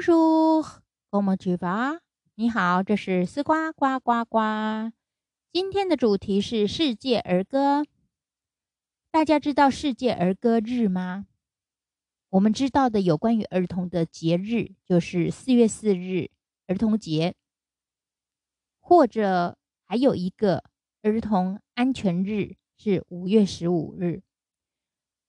叔叔，我们去吧。你好，这是丝瓜呱呱呱。今天的主题是世界儿歌。大家知道世界儿歌日吗？我们知道的有关于儿童的节日，就是四月四日儿童节，或者还有一个儿童安全日是五月十五日。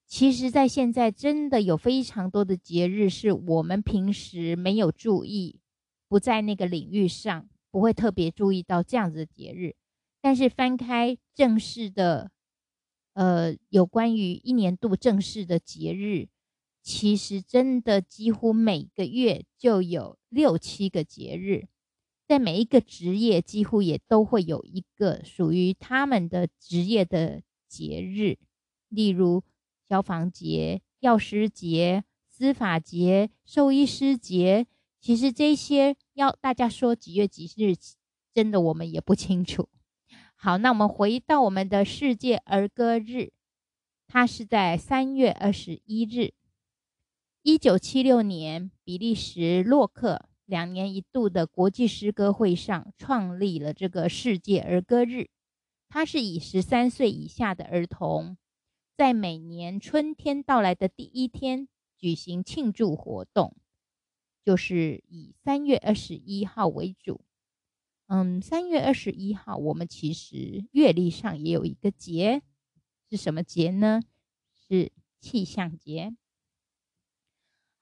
其实，在现在真的有非常多的节日是我们平时没有注意，不在那个领域上，不会特别注意到这样子的节日。但是翻开正式的，呃，有关于一年度正式的节日，其实真的几乎每个月就有六七个节日，在每一个职业几乎也都会有一个属于他们的职业的节日，例如。消防节、药师节、司法节、兽医师节，其实这些要大家说几月几日，真的我们也不清楚。好，那我们回到我们的世界儿歌日，它是在三月二十一日，一九七六年，比利时洛克两年一度的国际诗歌会上创立了这个世界儿歌日，它是以十三岁以下的儿童。在每年春天到来的第一天举行庆祝活动，就是以三月二十一号为主。嗯，三月二十一号，我们其实月历上也有一个节，是什么节呢？是气象节。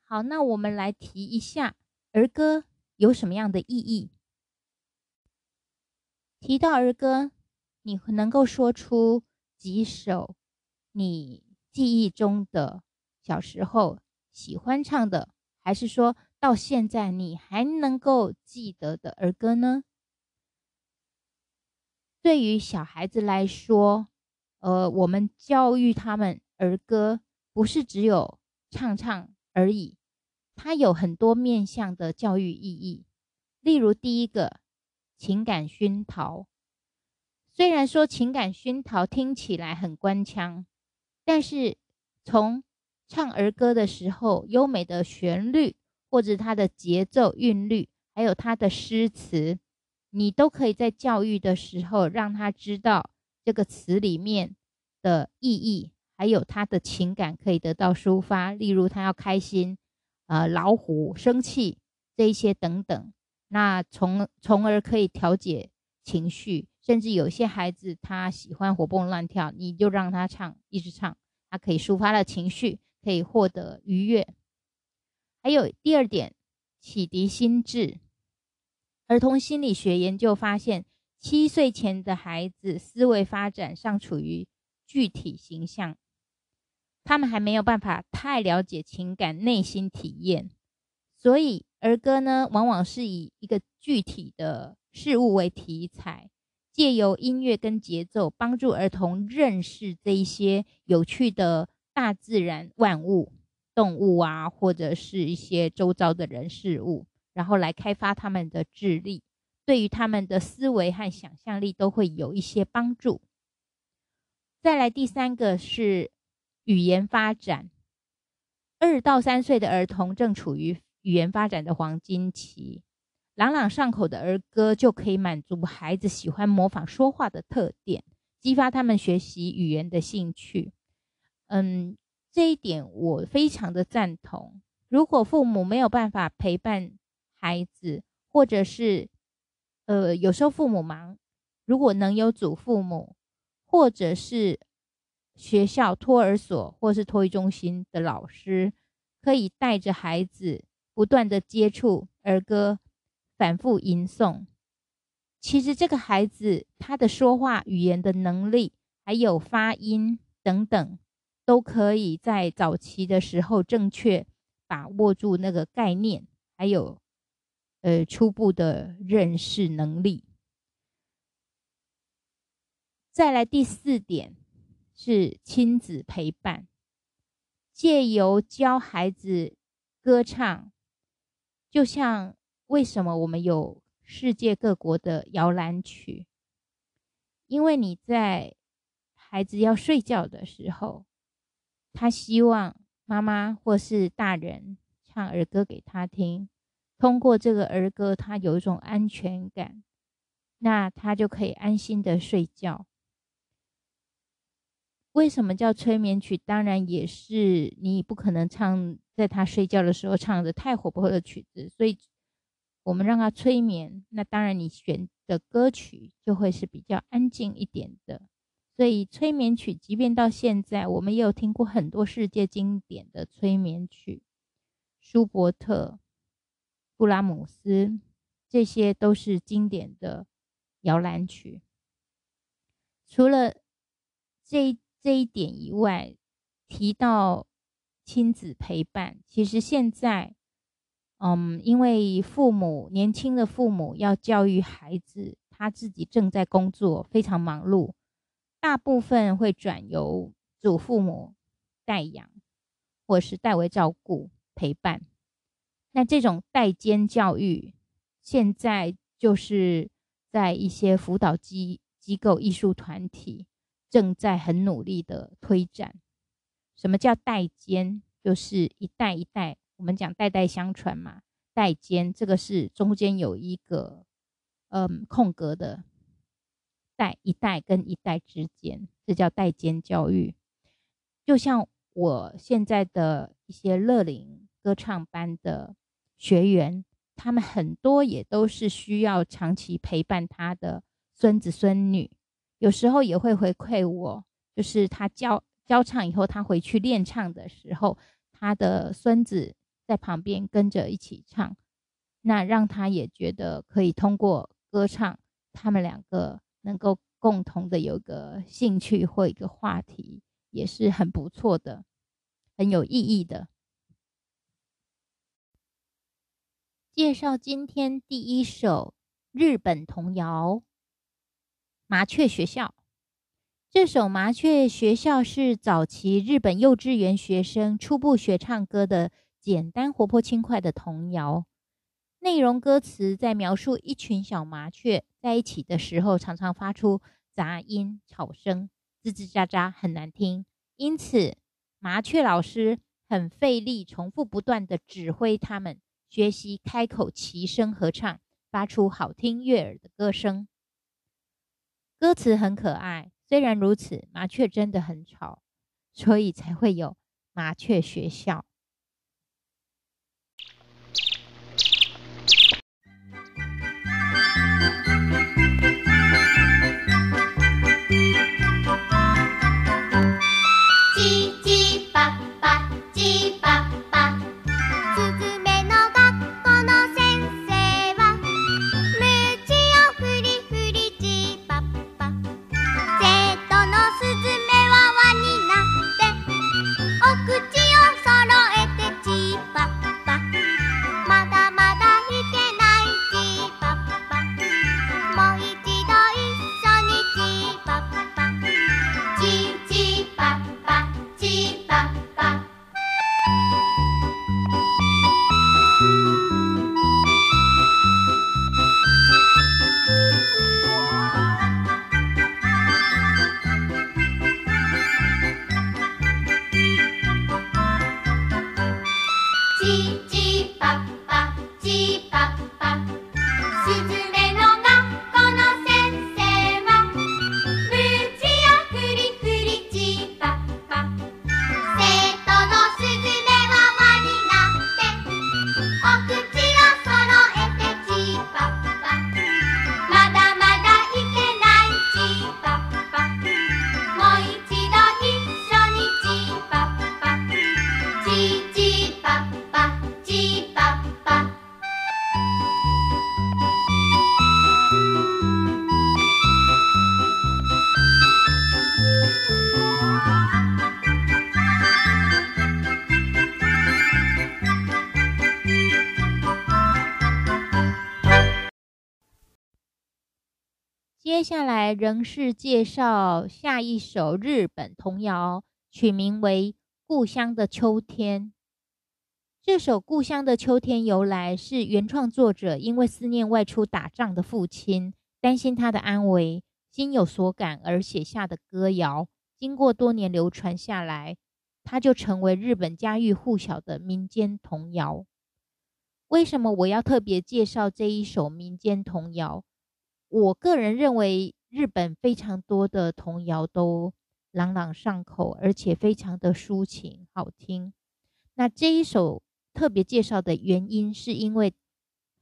好，那我们来提一下儿歌有什么样的意义。提到儿歌，你能够说出几首？你记忆中的小时候喜欢唱的，还是说到现在你还能够记得的儿歌呢？对于小孩子来说，呃，我们教育他们儿歌，不是只有唱唱而已，它有很多面向的教育意义。例如，第一个情感熏陶，虽然说情感熏陶听起来很官腔。但是，从唱儿歌的时候，优美的旋律，或者它的节奏韵律，还有它的诗词，你都可以在教育的时候让他知道这个词里面的意义，还有他的情感可以得到抒发。例如，他要开心，呃，老虎生气这一些等等，那从从而可以调节情绪。甚至有些孩子他喜欢活蹦乱跳，你就让他唱，一直唱，他可以抒发了情绪，可以获得愉悦。还有第二点，启迪心智。儿童心理学研究发现，七岁前的孩子思维发展尚处于具体形象，他们还没有办法太了解情感、内心体验，所以儿歌呢，往往是以一个具体的事物为题材。借由音乐跟节奏，帮助儿童认识这一些有趣的大自然万物、动物啊，或者是一些周遭的人事物，然后来开发他们的智力，对于他们的思维和想象力都会有一些帮助。再来第三个是语言发展，二到三岁的儿童正处于语言发展的黄金期。朗朗上口的儿歌就可以满足孩子喜欢模仿说话的特点，激发他们学习语言的兴趣。嗯，这一点我非常的赞同。如果父母没有办法陪伴孩子，或者是呃有时候父母忙，如果能有祖父母，或者是学校托儿所或是托育中心的老师，可以带着孩子不断的接触儿歌。反复吟诵，其实这个孩子他的说话语言的能力，还有发音等等，都可以在早期的时候正确把握住那个概念，还有呃初步的认识能力。再来第四点是亲子陪伴，借由教孩子歌唱，就像。为什么我们有世界各国的摇篮曲？因为你在孩子要睡觉的时候，他希望妈妈或是大人唱儿歌给他听，通过这个儿歌，他有一种安全感，那他就可以安心的睡觉。为什么叫催眠曲？当然也是你不可能唱在他睡觉的时候唱的太活泼的曲子，所以我们让他催眠。那当然你选的歌曲就会是比较安静一点的。所以催眠曲，即便到现在，我们也有听过很多世界经典的催眠曲，舒伯特、布拉姆斯，这些都是经典的摇篮曲。除了这这一点以外，提到亲子陪伴，其实现在，嗯，因为父母年轻的父母要教育孩子，他自己正在工作，非常忙碌。大部分会转由祖父母代养，或是代为照顾陪伴。那这种代间教育，现在就是在一些辅导机机构、艺术团体正在很努力的推展。什么叫代间？就是一代一代，我们讲代代相传嘛。代间这个是中间有一个嗯空格的。代一代跟一代之间，这叫代间教育。就像我现在的一些乐龄歌唱班的学员，他们很多也都是需要长期陪伴他的孙子孙女，有时候也会回馈我，就是他教教唱以后，他回去练唱的时候，他的孙子在旁边跟着一起唱，那让他也觉得可以通过歌唱，他们两个。能够共同的有个兴趣或一个话题，也是很不错的，很有意义的。介绍今天第一首日本童谣《麻雀学校》。这首《麻雀学校》是早期日本幼稚园学生初步学唱歌的简单、活泼、轻快的童谣。内容歌词在描述一群小麻雀在一起的时候，常常发出杂音、吵声，吱吱喳喳，很难听。因此，麻雀老师很费力，重复不断的指挥他们学习开口齐声合唱，发出好听悦耳的歌声。歌词很可爱，虽然如此，麻雀真的很吵，所以才会有麻雀学校。接下来仍是介绍下一首日本童谣，取名为《故乡的秋天》。这首《故乡的秋天》由来是原创作者因为思念外出打仗的父亲，担心他的安危，心有所感而写下的歌谣。经过多年流传下来，它就成为日本家喻户晓的民间童谣。为什么我要特别介绍这一首民间童谣？我个人认为，日本非常多的童谣都朗朗上口，而且非常的抒情好听。那这一首特别介绍的原因，是因为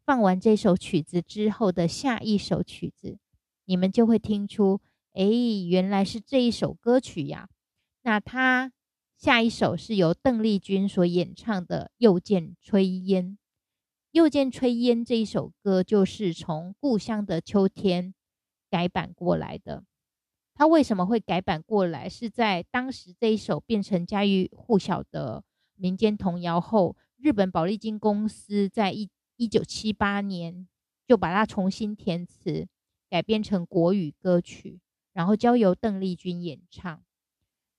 放完这首曲子之后的下一首曲子，你们就会听出，哎，原来是这一首歌曲呀。那它下一首是由邓丽君所演唱的《又见炊烟》。又见炊烟这一首歌，就是从《故乡的秋天》改版过来的。它为什么会改版过来？是在当时这一首变成家喻户晓的民间童谣后，日本宝丽金公司在一一九七八年就把它重新填词，改编成国语歌曲，然后交由邓丽君演唱。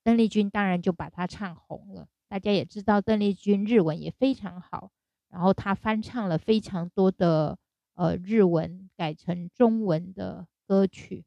邓丽君当然就把它唱红了。大家也知道，邓丽君日文也非常好。然后他翻唱了非常多的呃日文改成中文的歌曲。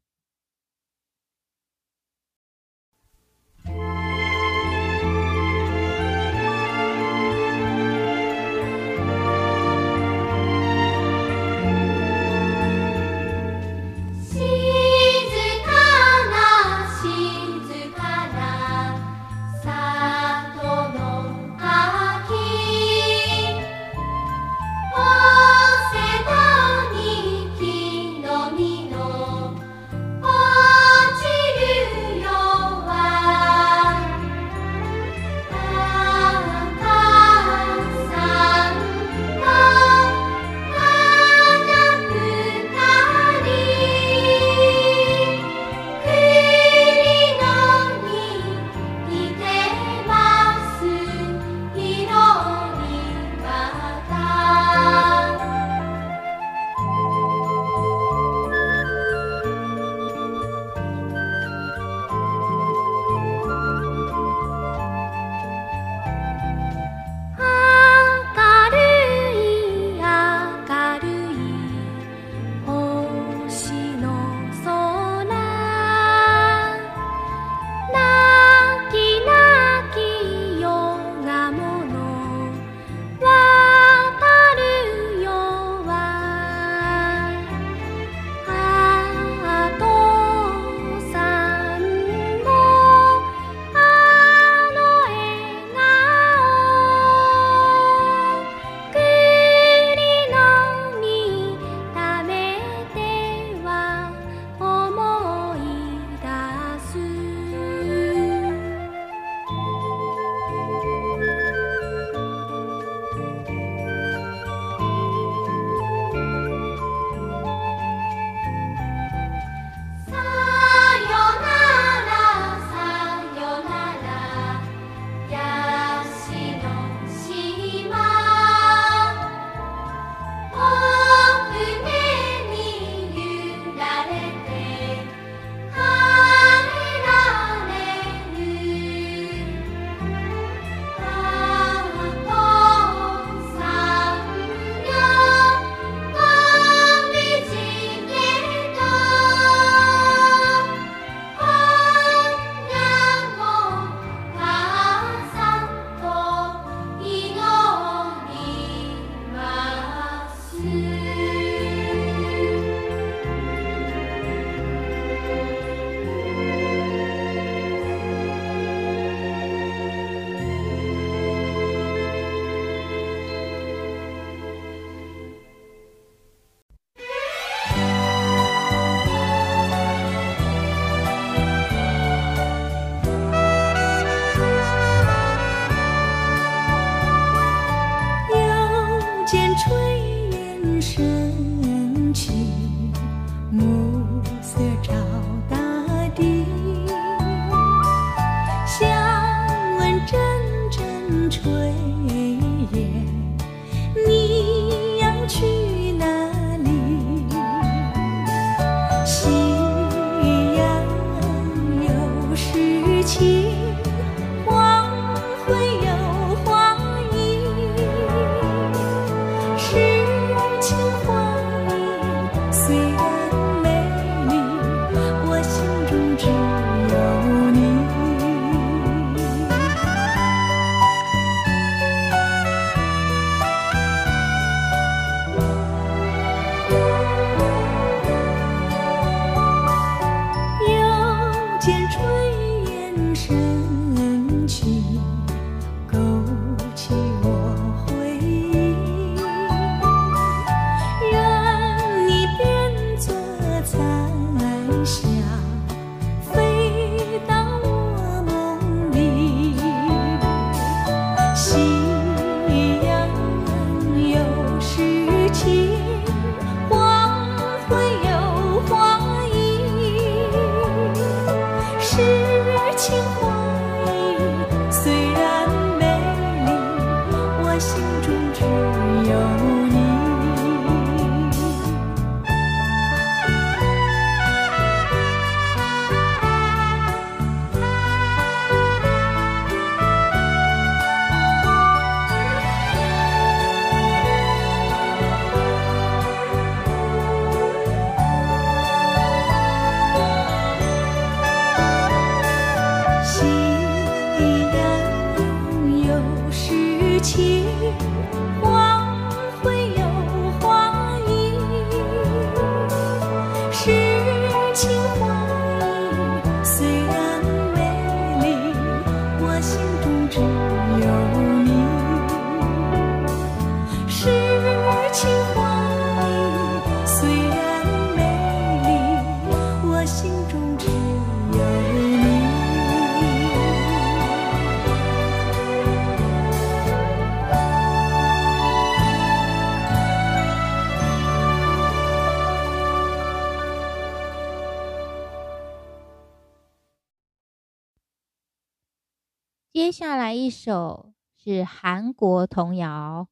来一首是韩国童谣。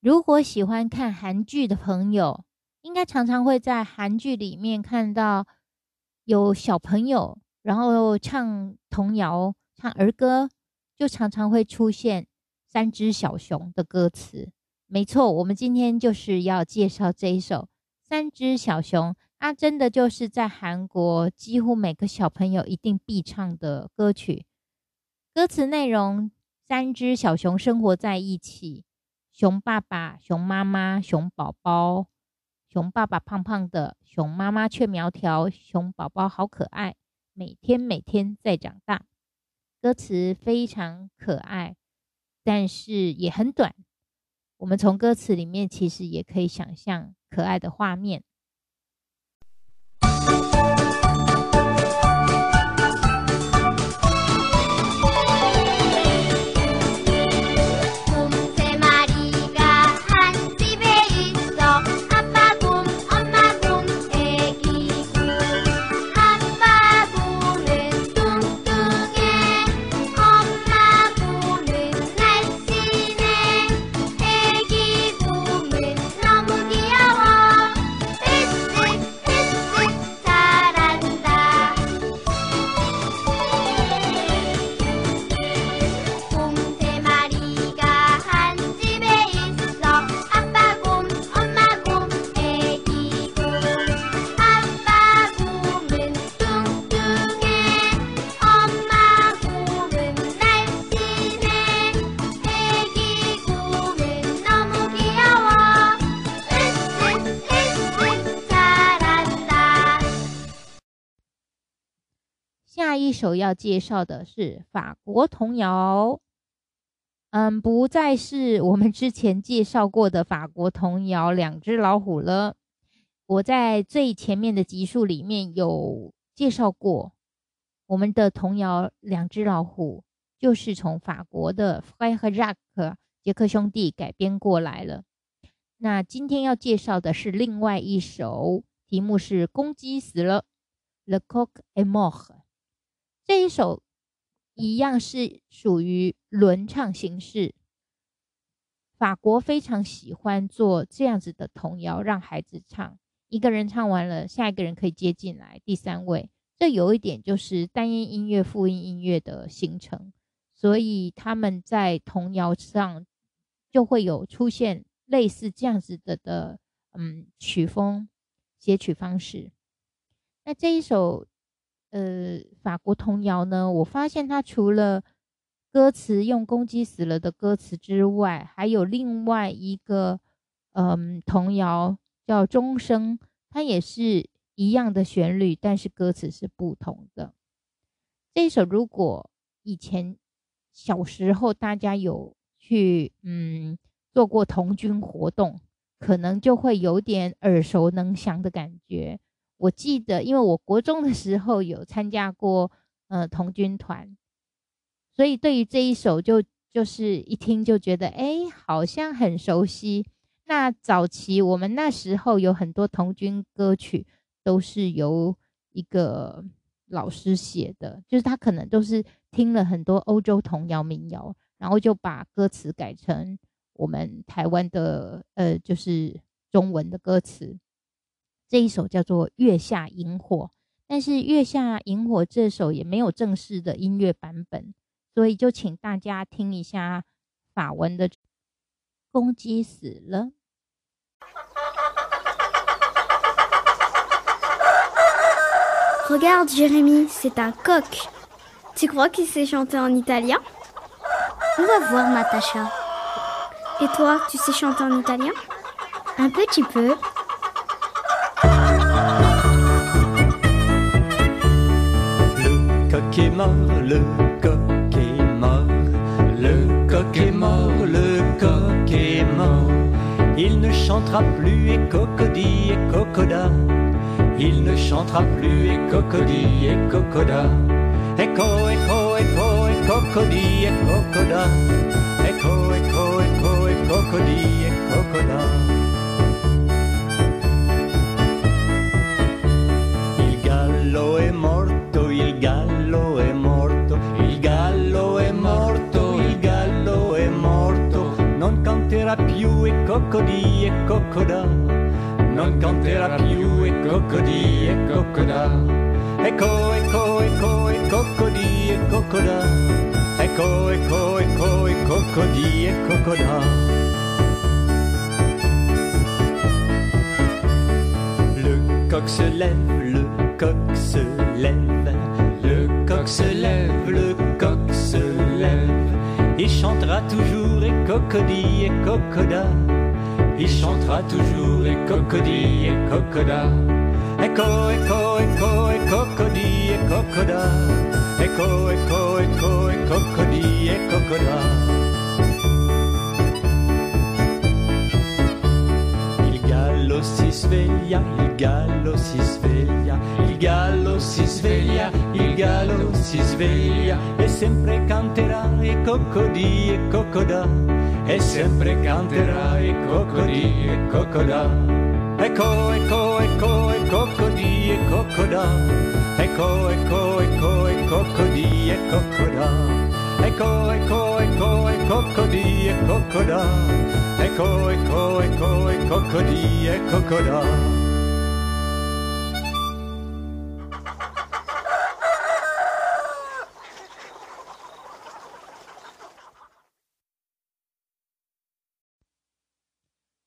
如果喜欢看韩剧的朋友，应该常常会在韩剧里面看到有小朋友，然后唱童谣、唱儿歌，就常常会出现三只小熊的歌词。没错，我们今天就是要介绍这一首《三只小熊》，它真的就是在韩国几乎每个小朋友一定必唱的歌曲。歌词内容：三只小熊生活在一起，熊爸爸、熊妈妈、熊宝宝。熊爸爸胖胖的，熊妈妈却苗条，熊宝宝好可爱，每天每天在长大。歌词非常可爱，但是也很短。我们从歌词里面其实也可以想象可爱的画面。首要介绍的是法国童谣，嗯，不再是我们之前介绍过的法国童谣《两只老虎》了。我在最前面的集数里面有介绍过，我们的童谣《两只老虎》就是从法国的 Frère Jacques 杰克兄弟改编过来了。那今天要介绍的是另外一首，题目是《公鸡死了》，Le coq est mort。这一首一样是属于轮唱形式。法国非常喜欢做这样子的童谣，让孩子唱，一个人唱完了，下一个人可以接进来，第三位。这有一点就是单音音乐、复音音乐的形成，所以他们在童谣上就会有出现类似这样子的的嗯曲风写曲方式。那这一首。呃，法国童谣呢，我发现它除了歌词用公鸡死了的歌词之外，还有另外一个嗯童谣叫钟声，它也是一样的旋律，但是歌词是不同的。这一首如果以前小时候大家有去嗯做过童军活动，可能就会有点耳熟能详的感觉。我记得，因为我国中的时候有参加过呃童军团，所以对于这一首就就是一听就觉得哎，好像很熟悉。那早期我们那时候有很多童军歌曲都是由一个老师写的，就是他可能都是听了很多欧洲童谣民谣，然后就把歌词改成我们台湾的呃就是中文的歌词。这一首叫做《月下萤火》，但是《月下萤火》这首也没有正式的音乐版本，所以就请大家听一下法文的。公鸡死了。Regarde, Jérémy, c'est un coq. Tu crois qu'il sait chanter en italien On va voir, Natacha. Et toi, tu sais chanter en italien Un petit peu. Est mort, le coq est mort. Le coq est mort, le coq est mort. Il ne chantera plus et cocody et cocoda. Il ne chantera plus et cocody et cocoda. Echo, echo, echo, et cocody et cocoda. Echo, echo, echo, et cocody et cocoda. Il più e cocoda. Non canterà più e cocody e cocoda. Ecco, ecco, ecco, e cocody e cocoda. Ecco, ecco, ecco, e cocody e cocoda. Le coq se lève, le coq se lève, le coq se lève, le coq se lève. Il chantera toujours et cocody et cocoda. Il chantera toujours et cocody et cocoda. Echo, echo, echo, et cocody et cocoda. Echo, echo, echo, et cocody et cocoda. Si sveglia, il gallo si sveglia, il gallo si sveglia, il gallo si sveglia e sempre canterà e cocody e cocoda, e sempre canterà e cocody e cocoda. Ecco, ecco, ecco, e cocody e cocoda, ecco, ecco, ecco, e cocody e cocoda. Ecco, ecco, ecco, e cocody e cocoda. Ecco, ecco, ecco, e cocody e cocoda.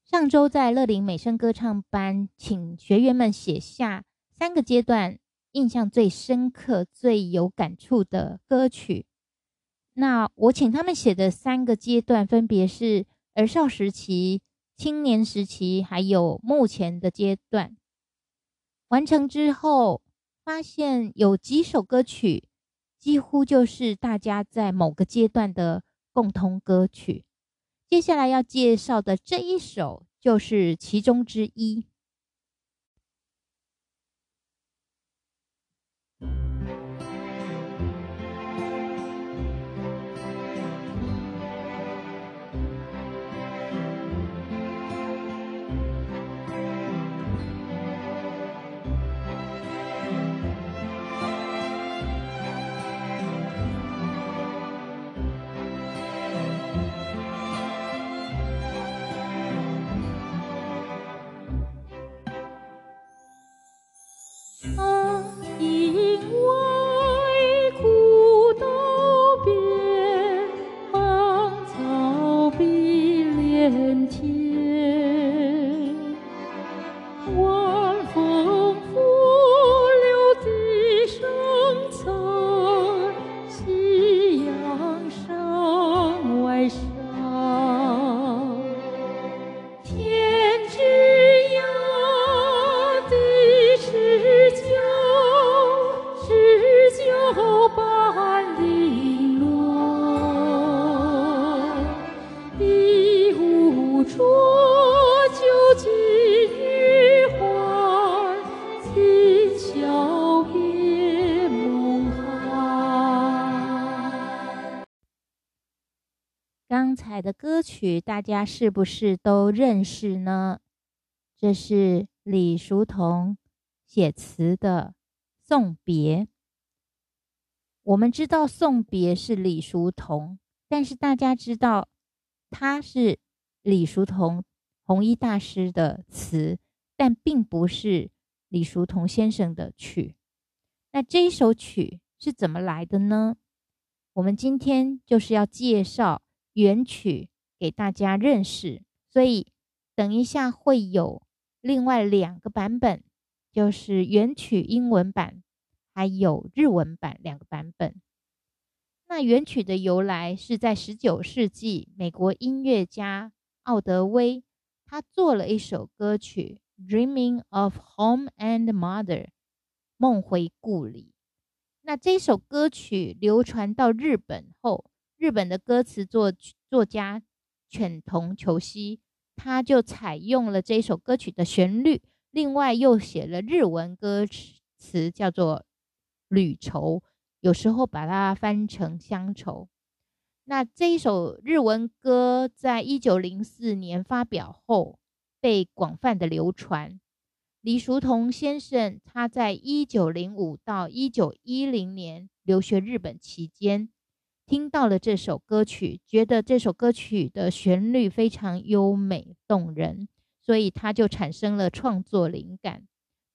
上周在乐龄美声歌唱班，请学员们写下三个阶段印象最深刻、最有感触的歌曲。那我请他们写的三个阶段分别是儿少时期、青年时期，还有目前的阶段。完成之后，发现有几首歌曲几乎就是大家在某个阶段的共通歌曲。接下来要介绍的这一首就是其中之一。曲，大家是不是都认识呢？这是李叔同写词的《送别》。我们知道《送别》是李叔同，但是大家知道他是李叔同红衣大师的词，但并不是李叔同先生的曲。那这首曲是怎么来的呢？我们今天就是要介绍原曲给大家认识，所以等一下会有另外两个版本，就是原曲英文版还有日文版两个版本。那原曲的由来是在十九世纪，美国音乐家奥德威他做了一首歌曲《Dreaming of Home and Mother》，梦回故里。那这首歌曲流传到日本后，日本的歌词作作家犬童球希，他就采用了这首歌曲的旋律，另外又写了日文歌词，叫做《旅愁》，有时候把它翻成乡愁。那这一首日文歌在一九零四年发表后，被广泛的流传。李叔同先生，他在一九零五到一九一零年留学日本期间，听到了这首歌曲，觉得这首歌曲的旋律非常优美动人，所以他就产生了创作灵感，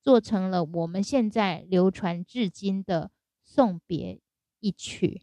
做成了我们现在流传至今的《送别》一曲。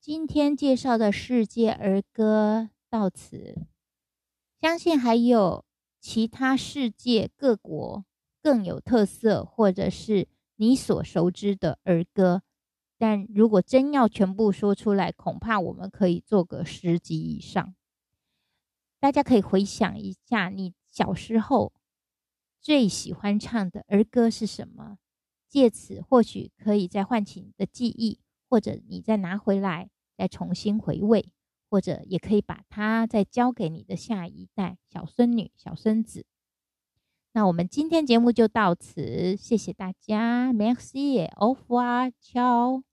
今天介绍的世界儿歌到此，相信还有其他世界各国更有特色，或者是你所熟知的儿歌。但如果真要全部说出来，恐怕我们可以做个十集以上。大家可以回想一下，你小时候最喜欢唱的儿歌是什么？借此或许可以再唤起你的记忆。或者你再拿回来，再重新回味，或者也可以把它再交给你的下一代小孙女、小孙子。那我们今天节目就到此，谢谢大家，Merci，au revoir，ciao。